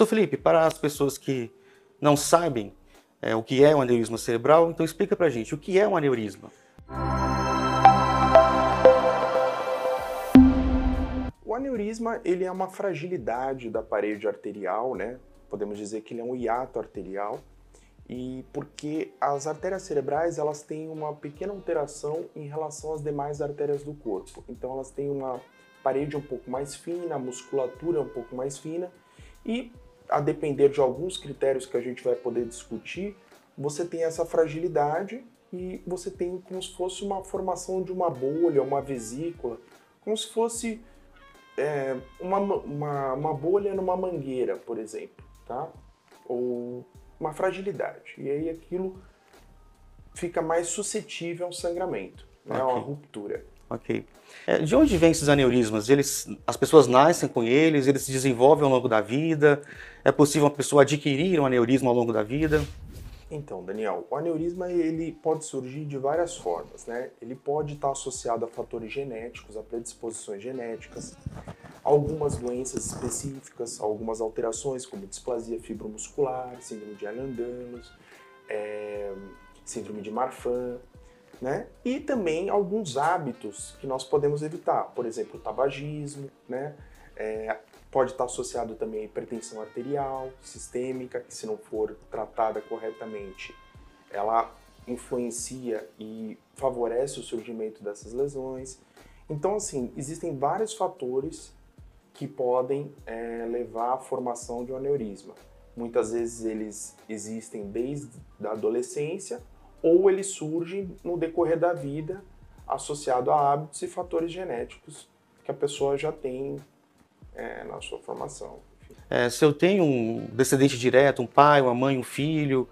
Doutor Felipe, para as pessoas que não sabem é, o que é um aneurisma cerebral, então explica para a gente o que é um aneurisma. O aneurisma ele é uma fragilidade da parede arterial, né? Podemos dizer que ele é um hiato arterial e porque as artérias cerebrais elas têm uma pequena alteração em relação às demais artérias do corpo. Então elas têm uma parede um pouco mais fina, a musculatura um pouco mais fina e a depender de alguns critérios que a gente vai poder discutir, você tem essa fragilidade e você tem como se fosse uma formação de uma bolha, uma vesícula, como se fosse é, uma, uma, uma bolha numa mangueira, por exemplo, tá? Ou uma fragilidade. E aí aquilo fica mais suscetível ao sangramento, né? a uma ruptura. Ok. É, de onde vêm esses aneurismas? Eles, as pessoas nascem com eles, eles se desenvolvem ao longo da vida? É possível uma pessoa adquirir um aneurisma ao longo da vida? Então, Daniel, o aneurisma ele pode surgir de várias formas, né? Ele pode estar associado a fatores genéticos, a predisposições genéticas, algumas doenças específicas, algumas alterações como displasia fibromuscular, síndrome de Ehlers-Danlos, é, síndrome de Marfan, né? E também alguns hábitos que nós podemos evitar, por exemplo, o tabagismo, né? É, Pode estar associado também a hipertensão arterial, sistêmica, que se não for tratada corretamente, ela influencia e favorece o surgimento dessas lesões. Então, assim, existem vários fatores que podem é, levar à formação de um aneurisma. Muitas vezes eles existem desde a adolescência ou eles surgem no decorrer da vida associado a hábitos e fatores genéticos que a pessoa já tem é, na sua formação. É, se eu tenho um descendente direto, um pai, uma mãe, um filho,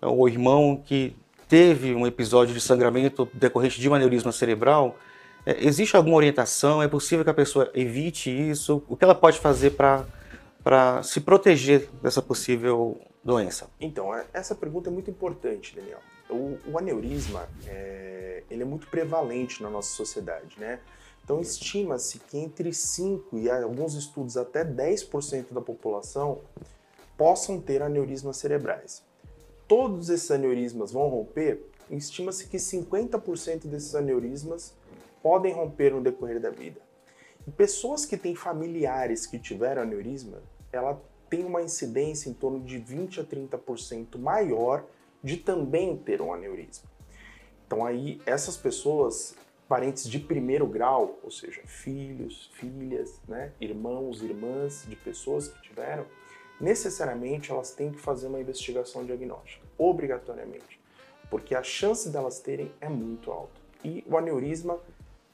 ou irmão que teve um episódio de sangramento decorrente de um aneurisma cerebral, é, existe alguma orientação? É possível que a pessoa evite isso? O que ela pode fazer para se proteger dessa possível doença? Então, é, essa pergunta é muito importante, Daniel. O, o aneurisma é, ele é muito prevalente na nossa sociedade, né? Então, estima-se que entre 5 e alguns estudos até 10% da população possam ter aneurismas cerebrais. Todos esses aneurismas vão romper? Estima-se que 50% desses aneurismas podem romper no decorrer da vida. E pessoas que têm familiares que tiveram aneurisma, ela tem uma incidência em torno de 20 a 30% maior de também ter um aneurisma. Então aí essas pessoas parentes de primeiro grau, ou seja, filhos, filhas, né, irmãos, irmãs de pessoas que tiveram, necessariamente elas têm que fazer uma investigação diagnóstica, obrigatoriamente, porque a chance delas terem é muito alta. E o aneurisma,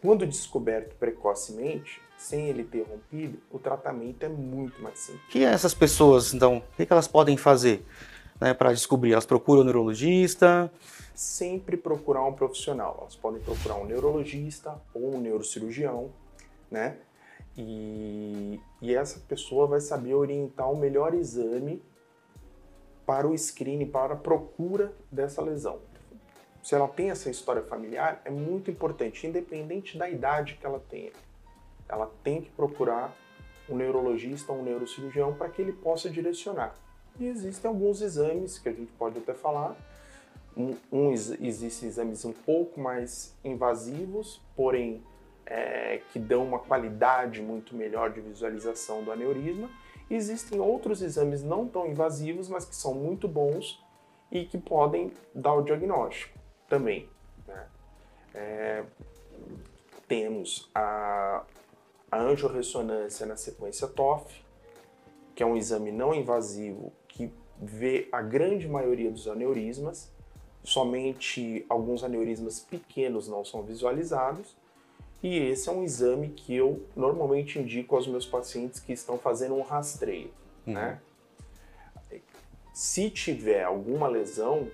quando descoberto precocemente, sem ele ter rompido, o tratamento é muito mais simples. Que essas pessoas, então, o que elas podem fazer né, para descobrir? Elas procuram o neurologista? sempre procurar um profissional. Elas podem procurar um neurologista ou um neurocirurgião, né? E, e essa pessoa vai saber orientar o melhor exame para o screening, para a procura dessa lesão. Se ela tem essa história familiar, é muito importante, independente da idade que ela tenha. Ela tem que procurar um neurologista ou um neurocirurgião para que ele possa direcionar. E existem alguns exames que a gente pode até falar, um, um, existem exames um pouco mais invasivos, porém é, que dão uma qualidade muito melhor de visualização do aneurisma. Existem outros exames não tão invasivos, mas que são muito bons e que podem dar o diagnóstico também. Né? É, temos a, a angiorressonância na sequência TOF, que é um exame não invasivo que vê a grande maioria dos aneurismas somente alguns aneurismas pequenos não são visualizados. E esse é um exame que eu normalmente indico aos meus pacientes que estão fazendo um rastreio, uhum. né? Se tiver alguma lesão,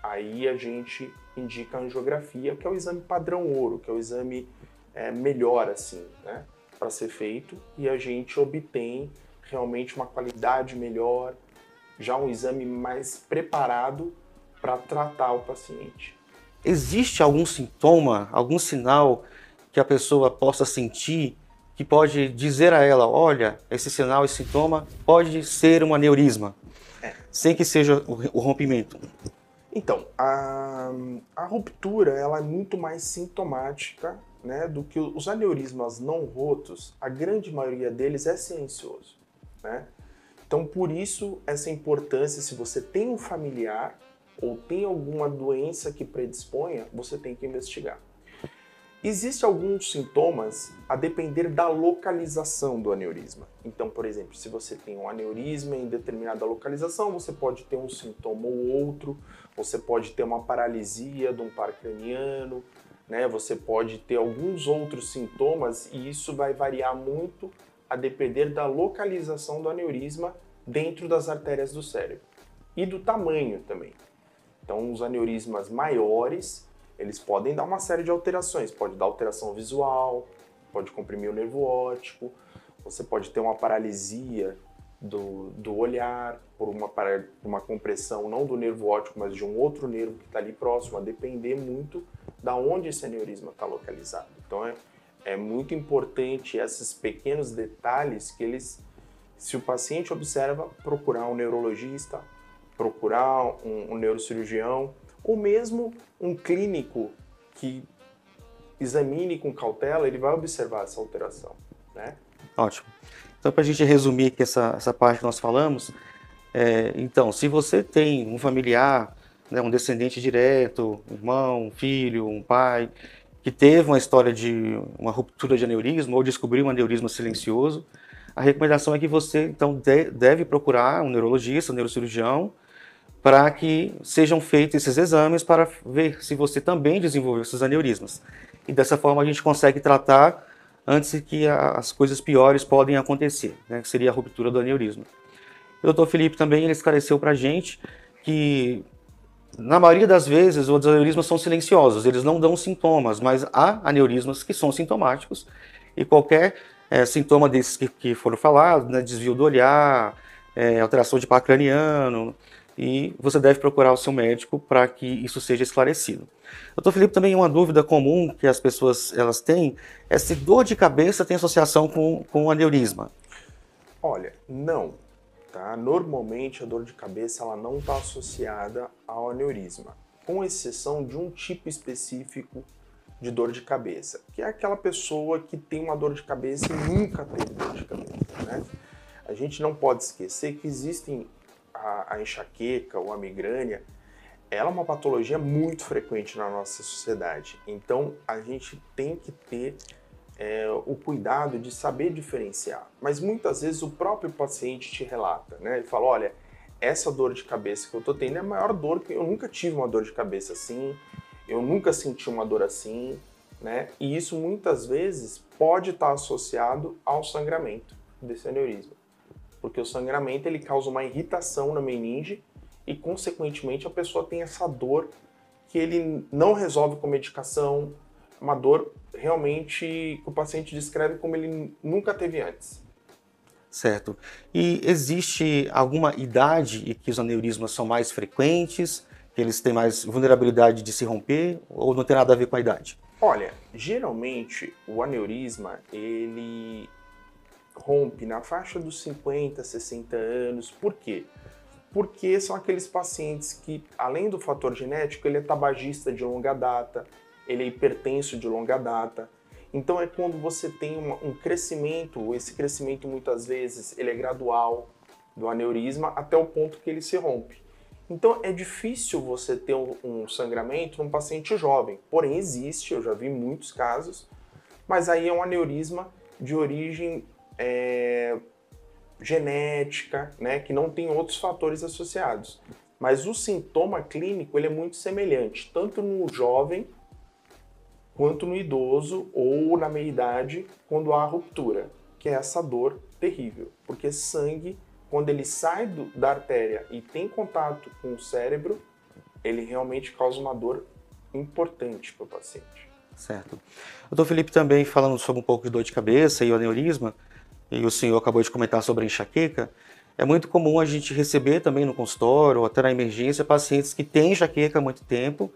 aí a gente indica a angiografia, que é o exame padrão ouro, que é o exame é, melhor assim, né, para ser feito e a gente obtém realmente uma qualidade melhor, já um exame mais preparado para tratar o paciente. Existe algum sintoma, algum sinal que a pessoa possa sentir que pode dizer a ela, olha, esse sinal, esse sintoma pode ser um aneurisma, é. sem que seja o rompimento? Então, a, a ruptura ela é muito mais sintomática né, do que os aneurismas não rotos, a grande maioria deles é silencioso. Né? Então, por isso, essa importância, se você tem um familiar ou tem alguma doença que predisponha, você tem que investigar. Existem alguns sintomas a depender da localização do aneurisma. Então, por exemplo, se você tem um aneurisma em determinada localização, você pode ter um sintoma ou outro, você pode ter uma paralisia de um par craniano, né? Você pode ter alguns outros sintomas e isso vai variar muito a depender da localização do aneurisma dentro das artérias do cérebro e do tamanho também. Então, os aneurismas maiores, eles podem dar uma série de alterações. Pode dar alteração visual, pode comprimir o nervo óptico, você pode ter uma paralisia do, do olhar por uma, uma compressão não do nervo óptico, mas de um outro nervo que está ali próximo, a depender muito da onde esse aneurisma está localizado. Então, é, é muito importante esses pequenos detalhes que eles, se o paciente observa, procurar um neurologista, procurar um, um neurocirurgião ou mesmo um clínico que examine com cautela, ele vai observar essa alteração, né? Ótimo. Então, para a gente resumir aqui essa, essa parte que nós falamos, é, então, se você tem um familiar, né, um descendente direto, um irmão, um filho, um pai, que teve uma história de uma ruptura de aneurisma ou descobriu um aneurisma silencioso, a recomendação é que você então de, deve procurar um neurologista, um neurocirurgião, para que sejam feitos esses exames para ver se você também desenvolveu esses aneurismas. E dessa forma a gente consegue tratar antes que as coisas piores podem acontecer, né, que seria a ruptura do aneurisma. O doutor Felipe também esclareceu para a gente que na maioria das vezes, os aneurismas são silenciosos, eles não dão sintomas, mas há aneurismas que são sintomáticos e qualquer é, sintoma desses que, que foram falados, né, desvio do olhar, é, alteração de par craniano, e você deve procurar o seu médico para que isso seja esclarecido. Doutor Felipe, também uma dúvida comum que as pessoas elas têm é se dor de cabeça tem associação com, com aneurisma. Olha, não. Tá? Normalmente a dor de cabeça ela não está associada ao aneurisma, com exceção de um tipo específico de dor de cabeça, que é aquela pessoa que tem uma dor de cabeça e nunca teve dor de cabeça. Né? A gente não pode esquecer que existem a, a enxaqueca ou a migrânia, ela é uma patologia muito frequente na nossa sociedade. Então a gente tem que ter é, o cuidado de saber diferenciar. Mas muitas vezes o próprio paciente te relata, né? Ele fala, olha, essa dor de cabeça que eu tô tendo é a maior dor que eu nunca tive uma dor de cabeça assim, eu nunca senti uma dor assim, né? E isso muitas vezes pode estar associado ao sangramento desse aneurisma, porque o sangramento ele causa uma irritação na meninge e consequentemente a pessoa tem essa dor que ele não resolve com medicação, uma dor realmente que o paciente descreve como ele nunca teve antes. Certo. E existe alguma idade em que os aneurismas são mais frequentes, que eles têm mais vulnerabilidade de se romper, ou não tem nada a ver com a idade? Olha, geralmente o aneurisma ele rompe na faixa dos 50, 60 anos. Por quê? Porque são aqueles pacientes que, além do fator genético, ele é tabagista de longa data, ele é hipertenso de longa data. Então é quando você tem um crescimento, esse crescimento muitas vezes ele é gradual do aneurisma até o ponto que ele se rompe. Então é difícil você ter um, um sangramento num paciente jovem, porém existe, eu já vi muitos casos, mas aí é um aneurisma de origem é, genética, né, que não tem outros fatores associados. Mas o sintoma clínico ele é muito semelhante, tanto no jovem quanto no idoso ou na meia-idade quando há ruptura, que é essa dor terrível, porque sangue, quando ele sai do, da artéria e tem contato com o cérebro, ele realmente causa uma dor importante para o paciente. Certo. Doutor Felipe também falando sobre um pouco de dor de cabeça e o aneurisma, e o senhor acabou de comentar sobre a enxaqueca, é muito comum a gente receber também no consultório ou até na emergência pacientes que têm enxaqueca há muito tempo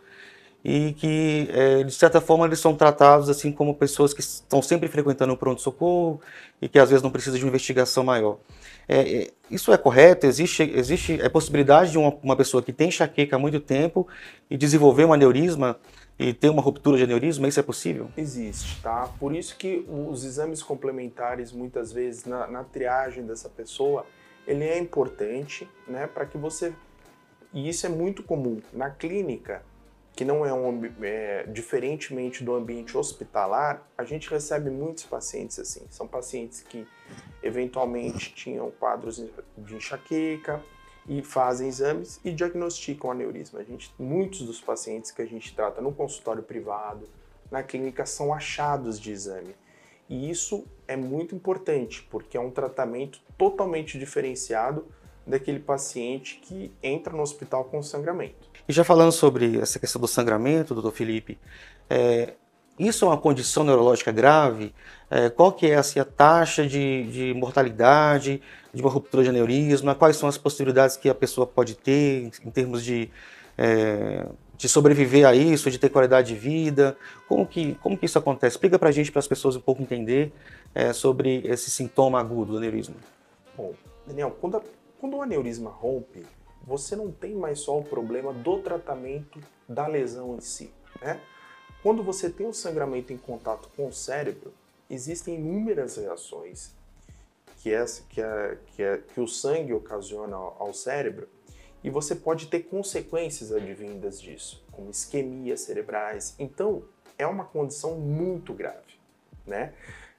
e que, é, de certa forma, eles são tratados assim como pessoas que estão sempre frequentando o pronto-socorro e que às vezes não precisam de uma investigação maior. É, é, isso é correto? Existe, existe a possibilidade de uma, uma, pessoa que tem enxaqueca há muito tempo e desenvolver um aneurisma e ter uma ruptura de aneurisma? Isso é possível? Existe, tá? Por isso que os exames complementares, muitas vezes, na, na triagem dessa pessoa, ele é importante, né, para que você... E isso é muito comum. Na clínica, que não é um é, diferentemente do ambiente hospitalar, a gente recebe muitos pacientes assim. São pacientes que eventualmente tinham quadros de enxaqueca e fazem exames e diagnosticam aneurisma. A gente, muitos dos pacientes que a gente trata no consultório privado, na clínica, são achados de exame. E isso é muito importante, porque é um tratamento totalmente diferenciado daquele paciente que entra no hospital com sangramento. E já falando sobre essa questão do sangramento, doutor Felipe, é, isso é uma condição neurológica grave? É, qual que é assim, a taxa de, de, mortalidade de uma ruptura de aneurisma? Quais são as possibilidades que a pessoa pode ter em termos de, é, de sobreviver a isso, de ter qualidade de vida? Como que, como que isso acontece? Explica para a gente, para as pessoas um pouco entender é, sobre esse sintoma agudo do aneurisma. Bom, Daniel, quando, a, quando o aneurisma rompe, você não tem mais só o problema do tratamento da lesão em si. Né? Quando você tem o sangramento em contato com o cérebro, existem inúmeras reações que, é, que, é, que, é, que o sangue ocasiona ao cérebro e você pode ter consequências advindas disso, como isquemias cerebrais. Então, é uma condição muito grave. Né?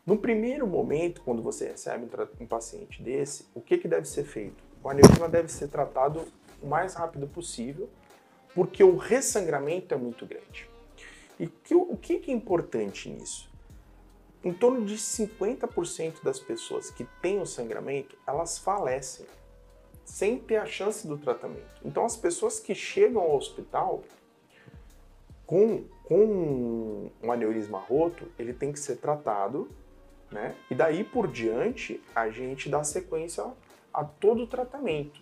No primeiro momento, quando você recebe um, paciente desse, o que, que deve ser feito? O aneurisma deve ser tratado o mais rápido possível, porque o ressangramento é muito grande. E que, o que é importante nisso? Em torno de 50% das pessoas que têm o sangramento, elas falecem sem ter a chance do tratamento. Então, as pessoas que chegam ao hospital com, com um aneurisma roto, ele tem que ser tratado, né? E daí por diante, a gente dá sequência a todo o tratamento.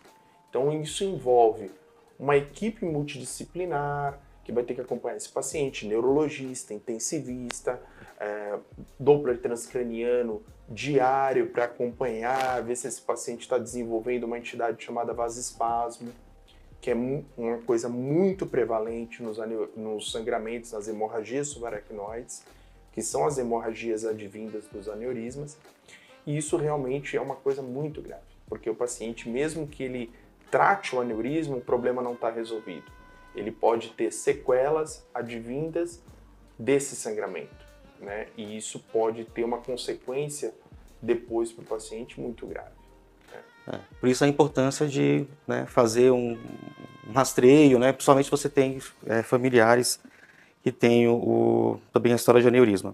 Então, isso envolve uma equipe multidisciplinar que vai ter que acompanhar esse paciente, neurologista, intensivista, é, Doppler transcraniano diário para acompanhar, ver se esse paciente está desenvolvendo uma entidade chamada vasoespasmo, que é uma coisa muito prevalente nos, nos sangramentos, nas hemorragias subaracnoides, que são as hemorragias advindas dos aneurismas. E isso realmente é uma coisa muito grave, porque o paciente, mesmo que ele trate o aneurisma, o problema não está resolvido. Ele pode ter sequelas advindas desse sangramento, né? E isso pode ter uma consequência depois para o paciente muito grave. Né? É, por isso a importância de né, fazer um, rastreio, né? Principalmente se você tem é, familiares que têm o, também a história de aneurisma.